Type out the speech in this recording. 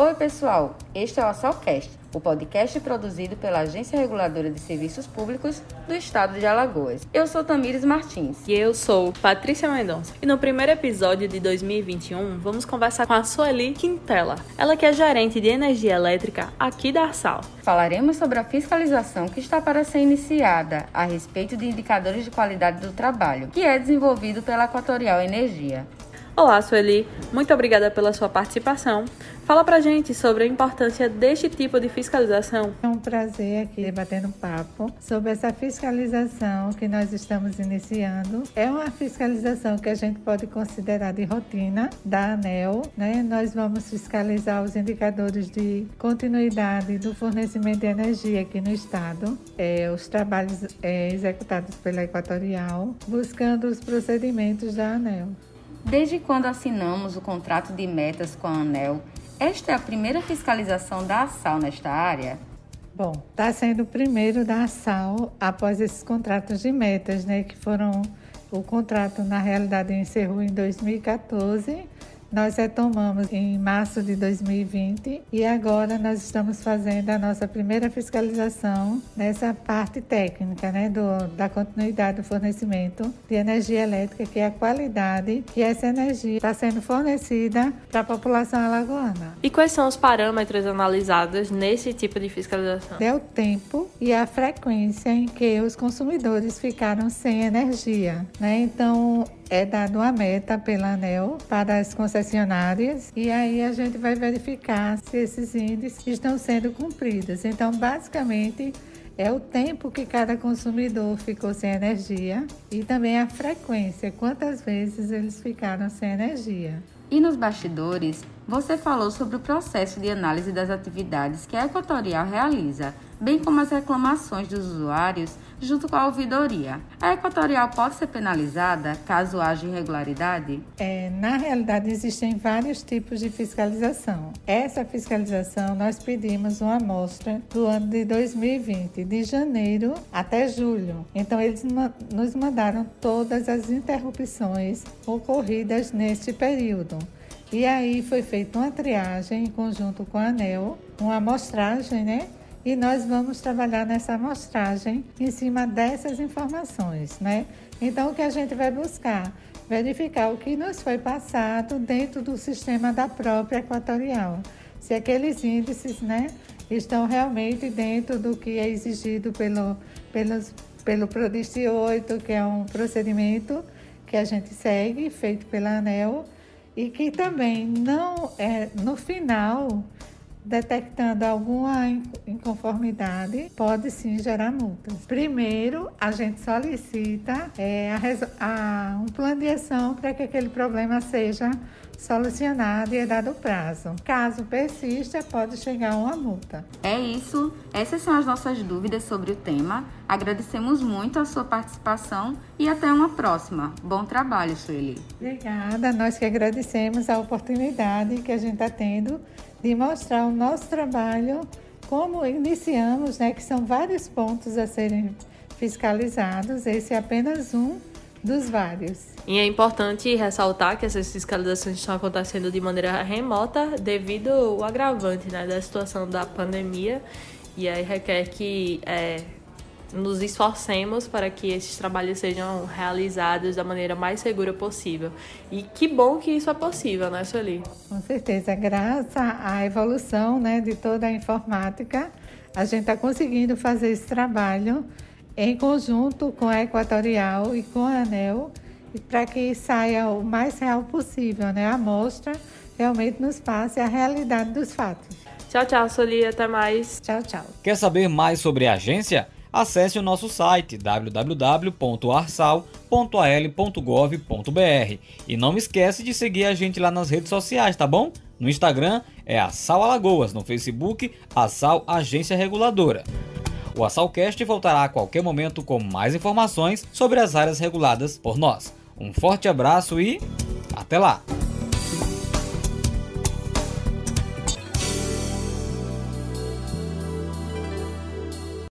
Oi, pessoal. Este é o Assalcast, o podcast produzido pela Agência Reguladora de Serviços Públicos do Estado de Alagoas. Eu sou Tamires Martins. E eu sou Patrícia Mendonça. E no primeiro episódio de 2021, vamos conversar com a Sueli Quintela. Ela que é gerente de energia elétrica aqui da Arsal. Falaremos sobre a fiscalização que está para ser iniciada a respeito de indicadores de qualidade do trabalho, que é desenvolvido pela Equatorial Energia. Olá, Sueli. Muito obrigada pela sua participação. Fala pra gente sobre a importância deste tipo de fiscalização. É um prazer aqui debatendo um papo sobre essa fiscalização que nós estamos iniciando. É uma fiscalização que a gente pode considerar de rotina da ANEL. Né? Nós vamos fiscalizar os indicadores de continuidade do fornecimento de energia aqui no estado, é, os trabalhos é, executados pela Equatorial, buscando os procedimentos da ANEL. Desde quando assinamos o contrato de metas com a ANEL, esta é a primeira fiscalização da ASAL nesta área? Bom, está sendo o primeiro da ASAL após esses contratos de metas, né? Que foram. O contrato, na realidade, encerrou em 2014 nós retomamos em março de 2020 e agora nós estamos fazendo a nossa primeira fiscalização nessa parte técnica, né, do, da continuidade do fornecimento de energia elétrica, que é a qualidade que essa energia está sendo fornecida para a população alagoana. E quais são os parâmetros analisados nesse tipo de fiscalização? É o tempo e a frequência em que os consumidores ficaram sem energia, né? Então, é dado uma meta pela ANEL para as concessionárias e aí a gente vai verificar se esses índices estão sendo cumpridos. Então, basicamente, é o tempo que cada consumidor ficou sem energia e também a frequência, quantas vezes eles ficaram sem energia. E nos bastidores, você falou sobre o processo de análise das atividades que a Equatorial realiza, bem como as reclamações dos usuários junto com a ouvidoria. A Equatorial pode ser penalizada caso haja irregularidade? É, na realidade, existem vários tipos de fiscalização. Essa fiscalização nós pedimos uma amostra do ano de 2020, de janeiro até julho. Então, eles nos mandaram todas as interrupções ocorridas neste período. E aí foi feita uma triagem em conjunto com a ANEL, uma amostragem, né? E nós vamos trabalhar nessa amostragem em cima dessas informações, né? Então, o que a gente vai buscar? Verificar o que nos foi passado dentro do sistema da própria Equatorial. Se aqueles índices, né, estão realmente dentro do que é exigido pelo, pelos, pelo PRODIST 8, que é um procedimento que a gente segue, feito pela ANEL, e que também não é no final detectando alguma inconformidade, pode sim gerar multas. Primeiro, a gente solicita é, a, a, um plano de ação para que aquele problema seja solucionado e é dado prazo. Caso persista, pode chegar a uma multa. É isso. Essas são as nossas dúvidas sobre o tema. Agradecemos muito a sua participação e até uma próxima. Bom trabalho, Sueli. Obrigada. Nós que agradecemos a oportunidade que a gente está tendo de mostrar o nosso trabalho, como iniciamos, né, que são vários pontos a serem fiscalizados. Esse é apenas um dos vários. E é importante ressaltar que essas fiscalizações estão acontecendo de maneira remota devido ao agravante né, da situação da pandemia e aí requer que é, nos esforcemos para que esses trabalhos sejam realizados da maneira mais segura possível. E que bom que isso é possível, né, Sueli? Com certeza, graças à evolução né, de toda a informática, a gente está conseguindo fazer esse trabalho em conjunto com a Equatorial e com a ANEL, para que saia o mais real possível, né? A amostra realmente nos passe a realidade dos fatos. Tchau, tchau, Soli, até mais. Tchau, tchau. Quer saber mais sobre a agência? Acesse o nosso site www.arsal.al.gov.br e não esquece de seguir a gente lá nas redes sociais, tá bom? No Instagram é a Sal Alagoas, no Facebook a Sal Agência Reguladora. O Assalcast voltará a qualquer momento com mais informações sobre as áreas reguladas por nós. Um forte abraço e até lá!